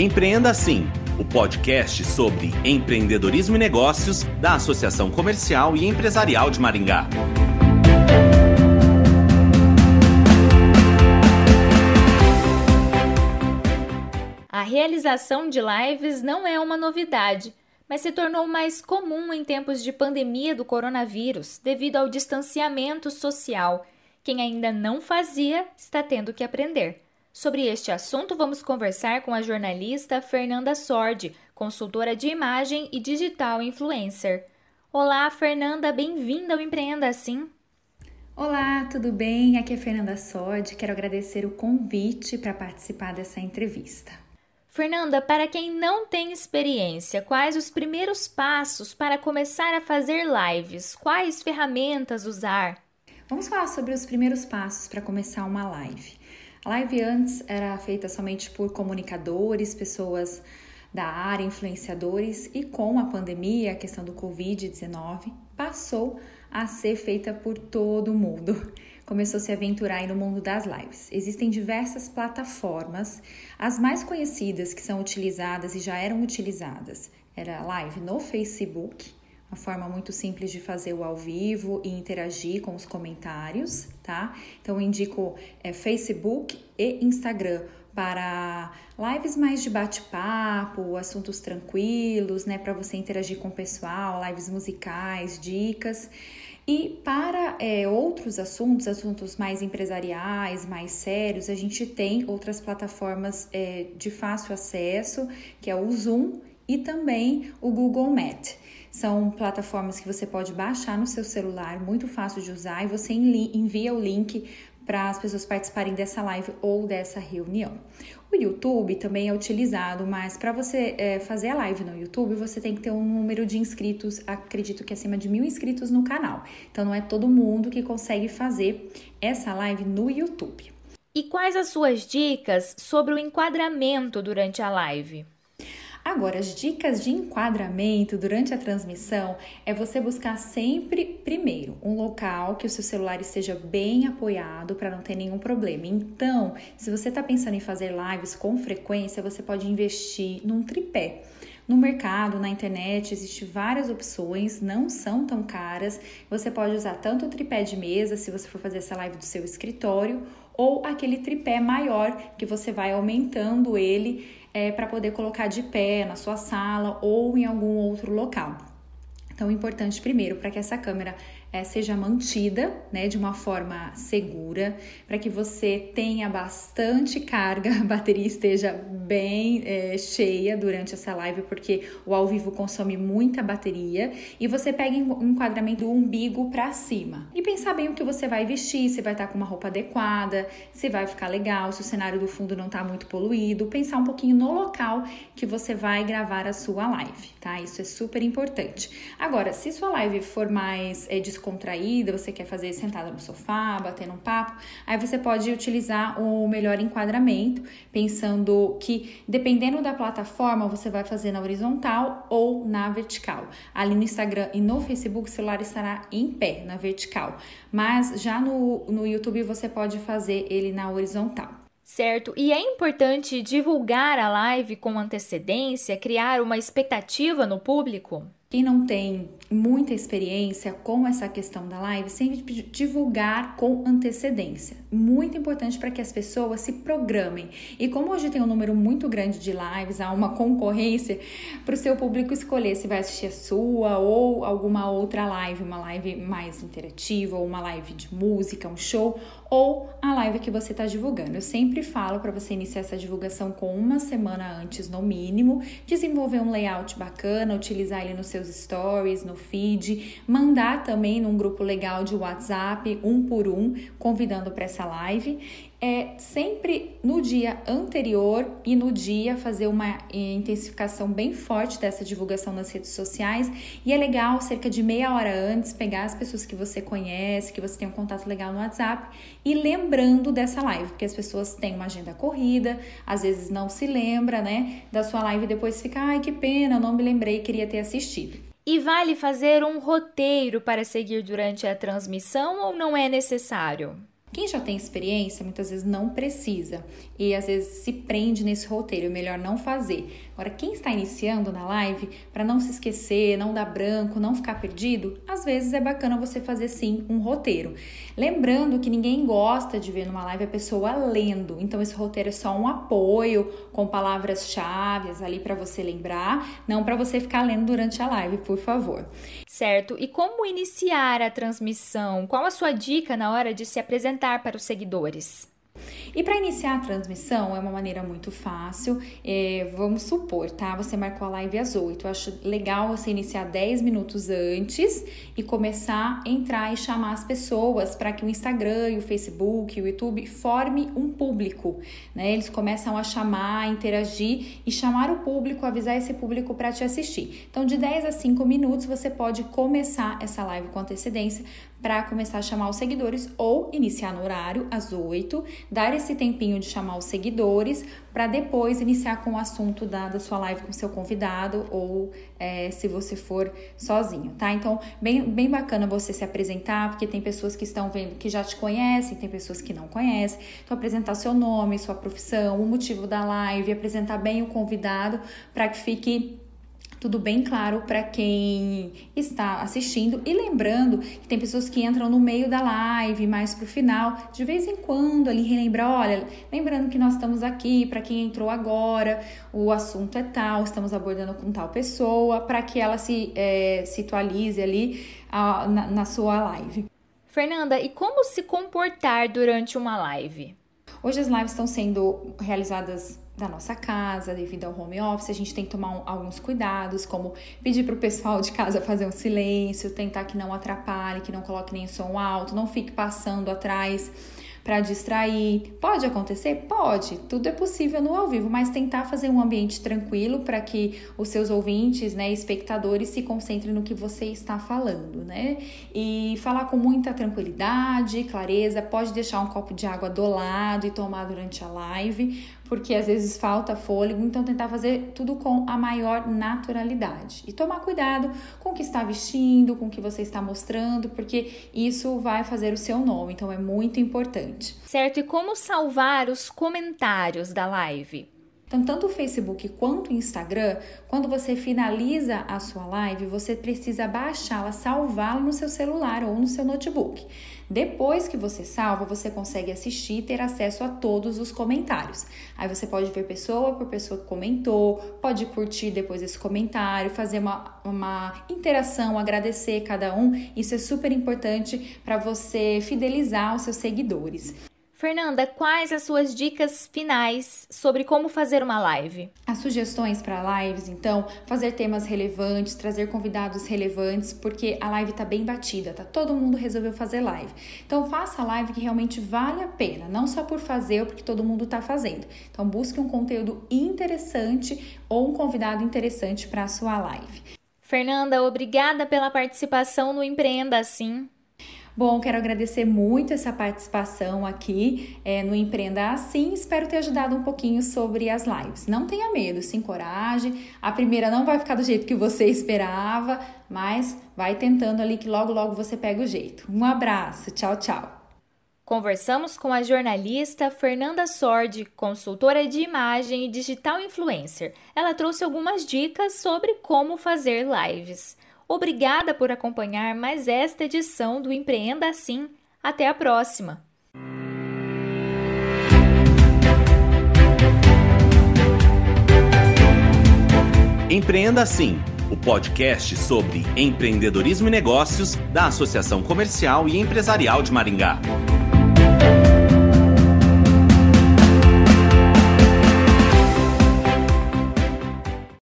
Empreenda Assim, o podcast sobre empreendedorismo e negócios da Associação Comercial e Empresarial de Maringá. A realização de lives não é uma novidade, mas se tornou mais comum em tempos de pandemia do coronavírus devido ao distanciamento social. Quem ainda não fazia está tendo que aprender. Sobre este assunto, vamos conversar com a jornalista Fernanda Sordi, consultora de imagem e digital influencer. Olá, Fernanda, bem-vinda ao Empreenda Assim. Olá, tudo bem? Aqui é Fernanda Sordi. Quero agradecer o convite para participar dessa entrevista. Fernanda, para quem não tem experiência, quais os primeiros passos para começar a fazer lives? Quais ferramentas usar? Vamos falar sobre os primeiros passos para começar uma live. A live antes era feita somente por comunicadores, pessoas da área, influenciadores, e com a pandemia, a questão do Covid-19, passou a ser feita por todo mundo. Começou a se aventurar no mundo das lives. Existem diversas plataformas, as mais conhecidas que são utilizadas e já eram utilizadas era live no Facebook, uma forma muito simples de fazer o ao vivo e interagir com os comentários, tá? Então indico é, Facebook e Instagram para lives mais de bate-papo, assuntos tranquilos, né, para você interagir com o pessoal, lives musicais, dicas. E para é, outros assuntos, assuntos mais empresariais, mais sérios, a gente tem outras plataformas é, de fácil acesso, que é o Zoom e também o Google Meet. São plataformas que você pode baixar no seu celular, muito fácil de usar, e você envia o link para as pessoas participarem dessa live ou dessa reunião. O YouTube também é utilizado, mas para você é, fazer a live no YouTube, você tem que ter um número de inscritos, acredito que acima de mil inscritos no canal. Então não é todo mundo que consegue fazer essa live no YouTube. E quais as suas dicas sobre o enquadramento durante a live? Agora, as dicas de enquadramento durante a transmissão é você buscar sempre, primeiro, um local que o seu celular esteja bem apoiado para não ter nenhum problema. Então, se você está pensando em fazer lives com frequência, você pode investir num tripé. No mercado, na internet, existem várias opções, não são tão caras. Você pode usar tanto o tripé de mesa, se você for fazer essa live do seu escritório, ou aquele tripé maior que você vai aumentando ele é, para poder colocar de pé na sua sala ou em algum outro local. Então, importante primeiro para que essa câmera é, seja mantida né, de uma forma segura, para que você tenha bastante carga, a bateria esteja bem é, cheia durante essa live, porque o ao vivo consome muita bateria, e você pegue um enquadramento do umbigo para cima. E pensar bem o que você vai vestir, se vai estar tá com uma roupa adequada, se vai ficar legal, se o cenário do fundo não está muito poluído, pensar um pouquinho no local que você vai gravar a sua live, tá? Isso é super importante. Se sua live for mais é, descontraída, você quer fazer sentada no sofá, batendo um papo, aí você pode utilizar o melhor enquadramento, pensando que dependendo da plataforma, você vai fazer na horizontal ou na vertical. Ali no Instagram e no Facebook, o celular estará em pé, na vertical, mas já no, no YouTube você pode fazer ele na horizontal. Certo, e é importante divulgar a live com antecedência, criar uma expectativa no público? Quem não tem muita experiência com essa questão da live, sempre divulgar com antecedência. Muito importante para que as pessoas se programem. E como hoje tem um número muito grande de lives, há uma concorrência para o seu público escolher se vai assistir a sua ou alguma outra live, uma live mais interativa, ou uma live de música, um show, ou a live que você está divulgando. Eu sempre falo para você iniciar essa divulgação com uma semana antes, no mínimo, desenvolver um layout bacana, utilizar ele no seu seus stories, no feed, mandar também num grupo legal de WhatsApp, um por um, convidando para essa live é sempre no dia anterior e no dia fazer uma intensificação bem forte dessa divulgação nas redes sociais. E é legal, cerca de meia hora antes, pegar as pessoas que você conhece, que você tem um contato legal no WhatsApp e lembrando dessa live, porque as pessoas têm uma agenda corrida, às vezes não se lembra, né, da sua live e depois fica, ai que pena, não me lembrei, queria ter assistido. E vale fazer um roteiro para seguir durante a transmissão ou não é necessário? Quem já tem experiência muitas vezes não precisa e às vezes se prende nesse roteiro, é melhor não fazer. Agora, quem está iniciando na live, para não se esquecer, não dar branco, não ficar perdido, às vezes é bacana você fazer sim um roteiro. Lembrando que ninguém gosta de ver numa live a pessoa lendo, então esse roteiro é só um apoio com palavras-chave ali para você lembrar, não para você ficar lendo durante a live, por favor. Certo. E como iniciar a transmissão? Qual a sua dica na hora de se apresentar para os seguidores? E para iniciar a transmissão é uma maneira muito fácil. É, vamos supor, tá? Você marcou a live às 8. Eu acho legal você iniciar 10 minutos antes e começar a entrar e chamar as pessoas para que o Instagram, o Facebook, o YouTube forme um público, né? Eles começam a chamar, interagir e chamar o público, avisar esse público para te assistir. Então, de 10 a 5 minutos você pode começar essa live com antecedência para começar a chamar os seguidores ou iniciar no horário às 8, dar esse tempinho de chamar os seguidores para depois iniciar com o assunto da, da sua live com seu convidado ou é, se você for sozinho, tá? Então, bem, bem bacana você se apresentar, porque tem pessoas que estão vendo que já te conhecem, tem pessoas que não conhecem. Então, apresentar seu nome, sua profissão, o motivo da live, apresentar bem o convidado para que fique tudo bem claro para quem está assistindo e lembrando que tem pessoas que entram no meio da live, mais para o final, de vez em quando ali relembrar, olha, lembrando que nós estamos aqui para quem entrou agora, o assunto é tal, estamos abordando com tal pessoa, para que ela se é, situalize ali a, na, na sua live. Fernanda, e como se comportar durante uma live? Hoje as lives estão sendo realizadas da nossa casa, devido ao home office, a gente tem que tomar um, alguns cuidados, como pedir para o pessoal de casa fazer um silêncio, tentar que não atrapalhe, que não coloque nem som alto, não fique passando atrás para distrair. Pode acontecer? Pode, tudo é possível no ao vivo, mas tentar fazer um ambiente tranquilo para que os seus ouvintes, né, espectadores se concentrem no que você está falando, né? E falar com muita tranquilidade, clareza, pode deixar um copo de água do lado e tomar durante a live, porque às vezes falta fôlego, então tentar fazer tudo com a maior naturalidade. E tomar cuidado com o que está vestindo, com o que você está mostrando, porque isso vai fazer o seu nome, então é muito importante. Certo, e como salvar os comentários da live? Então, tanto o Facebook quanto o Instagram, quando você finaliza a sua live, você precisa baixá-la, salvá-la no seu celular ou no seu notebook. Depois que você salva, você consegue assistir e ter acesso a todos os comentários. Aí você pode ver pessoa por pessoa que comentou, pode curtir depois esse comentário, fazer uma, uma interação, agradecer cada um. Isso é super importante para você fidelizar os seus seguidores. Fernanda, quais as suas dicas finais sobre como fazer uma live? As sugestões para lives, então, fazer temas relevantes, trazer convidados relevantes, porque a live tá bem batida, tá? Todo mundo resolveu fazer live. Então, faça a live que realmente vale a pena, não só por fazer ou porque todo mundo tá fazendo. Então, busque um conteúdo interessante ou um convidado interessante para a sua live. Fernanda, obrigada pela participação no Empreenda Assim. Bom, quero agradecer muito essa participação aqui é, no Empreenda Assim. Espero ter ajudado um pouquinho sobre as lives. Não tenha medo, se encoraje. A primeira não vai ficar do jeito que você esperava, mas vai tentando ali que logo, logo você pega o jeito. Um abraço, tchau, tchau. Conversamos com a jornalista Fernanda Sordi, consultora de imagem e digital influencer. Ela trouxe algumas dicas sobre como fazer lives. Obrigada por acompanhar mais esta edição do Empreenda Assim. Até a próxima! Empreenda Assim, o podcast sobre empreendedorismo e negócios da Associação Comercial e Empresarial de Maringá.